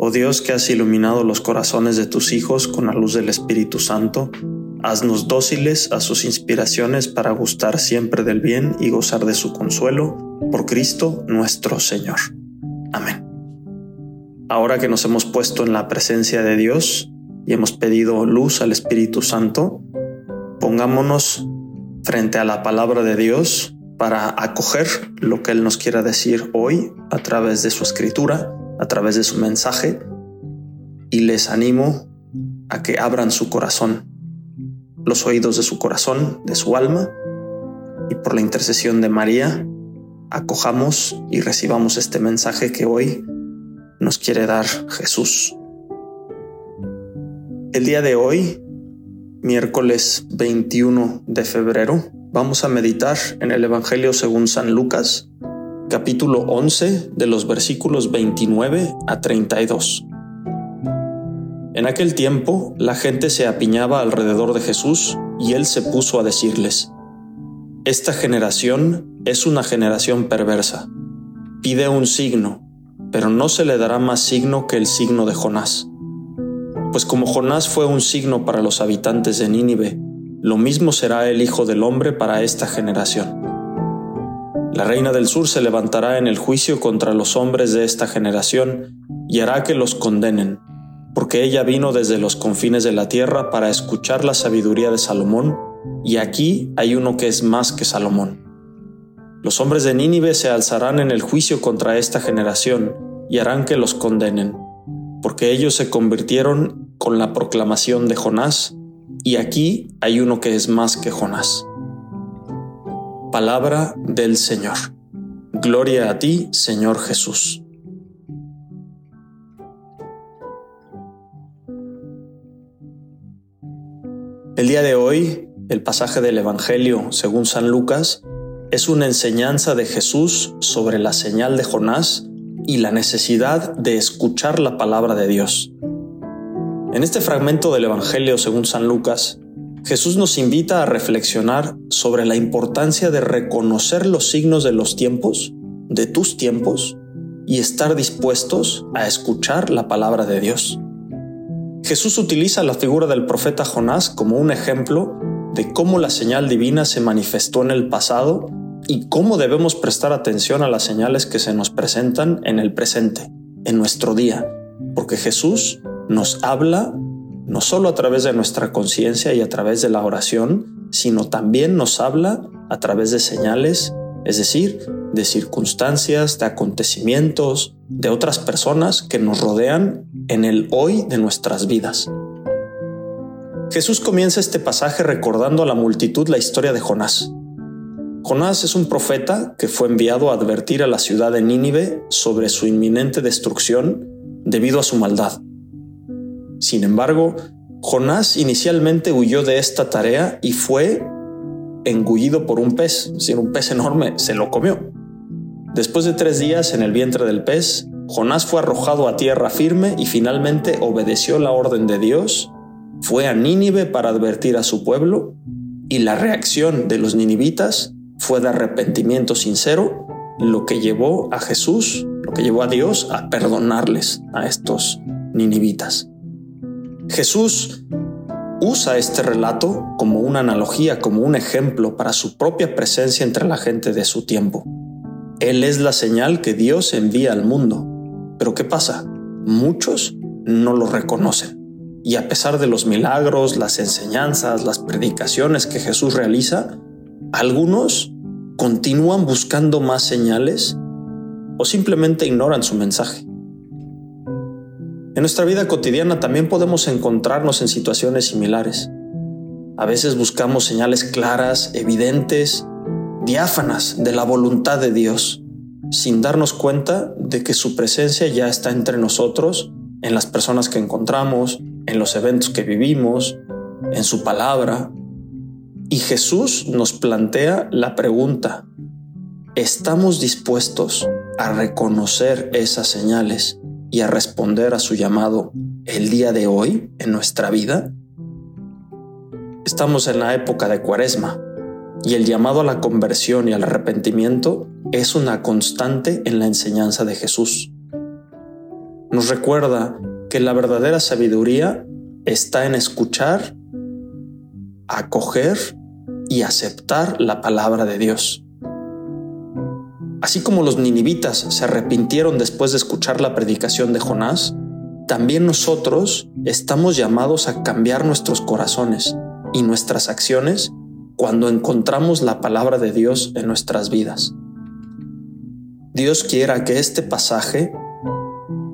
Oh Dios que has iluminado los corazones de tus hijos con la luz del Espíritu Santo, haznos dóciles a sus inspiraciones para gustar siempre del bien y gozar de su consuelo, por Cristo nuestro Señor. Amén. Ahora que nos hemos puesto en la presencia de Dios y hemos pedido luz al Espíritu Santo, pongámonos frente a la palabra de Dios para acoger lo que Él nos quiera decir hoy a través de su escritura, a través de su mensaje, y les animo a que abran su corazón, los oídos de su corazón, de su alma, y por la intercesión de María, acojamos y recibamos este mensaje que hoy nos quiere dar Jesús. El día de hoy, miércoles 21 de febrero, Vamos a meditar en el Evangelio según San Lucas, capítulo 11 de los versículos 29 a 32. En aquel tiempo la gente se apiñaba alrededor de Jesús y él se puso a decirles, Esta generación es una generación perversa. Pide un signo, pero no se le dará más signo que el signo de Jonás. Pues como Jonás fue un signo para los habitantes de Nínive, lo mismo será el Hijo del Hombre para esta generación. La reina del sur se levantará en el juicio contra los hombres de esta generación y hará que los condenen, porque ella vino desde los confines de la tierra para escuchar la sabiduría de Salomón, y aquí hay uno que es más que Salomón. Los hombres de Nínive se alzarán en el juicio contra esta generación y harán que los condenen, porque ellos se convirtieron con la proclamación de Jonás, y aquí hay uno que es más que Jonás. Palabra del Señor. Gloria a ti, Señor Jesús. El día de hoy, el pasaje del Evangelio según San Lucas es una enseñanza de Jesús sobre la señal de Jonás y la necesidad de escuchar la palabra de Dios. En este fragmento del Evangelio según San Lucas, Jesús nos invita a reflexionar sobre la importancia de reconocer los signos de los tiempos, de tus tiempos, y estar dispuestos a escuchar la palabra de Dios. Jesús utiliza la figura del profeta Jonás como un ejemplo de cómo la señal divina se manifestó en el pasado y cómo debemos prestar atención a las señales que se nos presentan en el presente, en nuestro día, porque Jesús nos habla no solo a través de nuestra conciencia y a través de la oración, sino también nos habla a través de señales, es decir, de circunstancias, de acontecimientos, de otras personas que nos rodean en el hoy de nuestras vidas. Jesús comienza este pasaje recordando a la multitud la historia de Jonás. Jonás es un profeta que fue enviado a advertir a la ciudad de Nínive sobre su inminente destrucción debido a su maldad. Sin embargo, Jonás inicialmente huyó de esta tarea y fue engullido por un pez, es decir, un pez enorme se lo comió. Después de tres días en el vientre del pez, Jonás fue arrojado a tierra firme y finalmente obedeció la orden de Dios, fue a Nínive para advertir a su pueblo y la reacción de los ninivitas fue de arrepentimiento sincero, lo que llevó a Jesús, lo que llevó a Dios a perdonarles a estos ninivitas. Jesús usa este relato como una analogía, como un ejemplo para su propia presencia entre la gente de su tiempo. Él es la señal que Dios envía al mundo. Pero ¿qué pasa? Muchos no lo reconocen. Y a pesar de los milagros, las enseñanzas, las predicaciones que Jesús realiza, algunos continúan buscando más señales o simplemente ignoran su mensaje. En nuestra vida cotidiana también podemos encontrarnos en situaciones similares. A veces buscamos señales claras, evidentes, diáfanas de la voluntad de Dios, sin darnos cuenta de que su presencia ya está entre nosotros en las personas que encontramos, en los eventos que vivimos, en su palabra. Y Jesús nos plantea la pregunta, ¿estamos dispuestos a reconocer esas señales y a responder a su llamado el día de hoy en nuestra vida? Estamos en la época de Cuaresma y el llamado a la conversión y al arrepentimiento es una constante en la enseñanza de Jesús. Nos recuerda que la verdadera sabiduría está en escuchar, acoger y aceptar la palabra de Dios. Así como los ninivitas se arrepintieron después de escuchar la predicación de Jonás, también nosotros estamos llamados a cambiar nuestros corazones y nuestras acciones cuando encontramos la palabra de Dios en nuestras vidas. Dios quiera que este pasaje,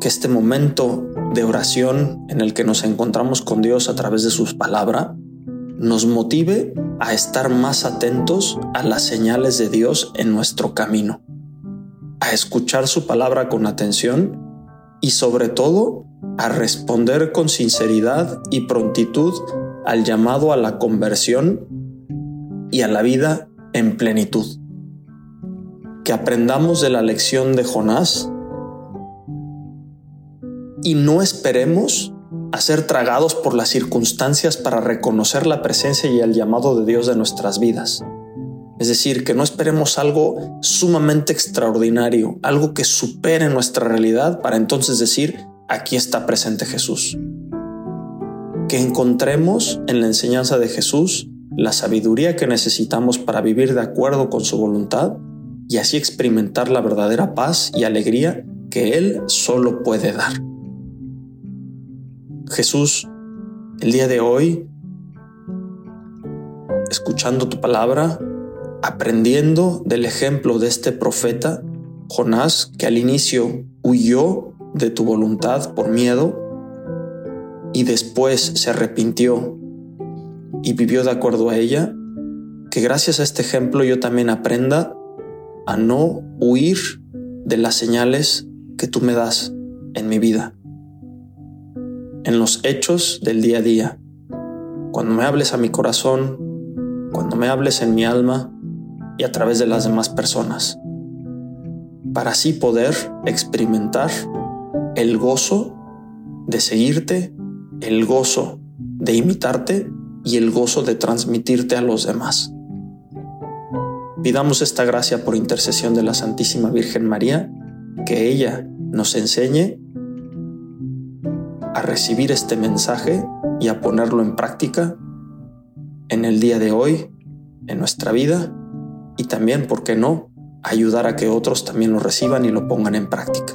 que este momento de oración en el que nos encontramos con Dios a través de sus palabras, nos motive a estar más atentos a las señales de Dios en nuestro camino, a escuchar su palabra con atención y sobre todo a responder con sinceridad y prontitud al llamado a la conversión y a la vida en plenitud. Que aprendamos de la lección de Jonás y no esperemos a ser tragados por las circunstancias para reconocer la presencia y el llamado de Dios de nuestras vidas. Es decir, que no esperemos algo sumamente extraordinario, algo que supere nuestra realidad para entonces decir, aquí está presente Jesús. Que encontremos en la enseñanza de Jesús la sabiduría que necesitamos para vivir de acuerdo con su voluntad y así experimentar la verdadera paz y alegría que Él solo puede dar. Jesús, el día de hoy, escuchando tu palabra, aprendiendo del ejemplo de este profeta, Jonás, que al inicio huyó de tu voluntad por miedo y después se arrepintió y vivió de acuerdo a ella, que gracias a este ejemplo yo también aprenda a no huir de las señales que tú me das en mi vida, en los hechos del día a día, cuando me hables a mi corazón, cuando me hables en mi alma y a través de las demás personas, para así poder experimentar el gozo de seguirte, el gozo de imitarte y el gozo de transmitirte a los demás. Pidamos esta gracia por intercesión de la Santísima Virgen María, que ella nos enseñe a recibir este mensaje y a ponerlo en práctica en el día de hoy, en nuestra vida y también, ¿por qué no?, ayudar a que otros también lo reciban y lo pongan en práctica.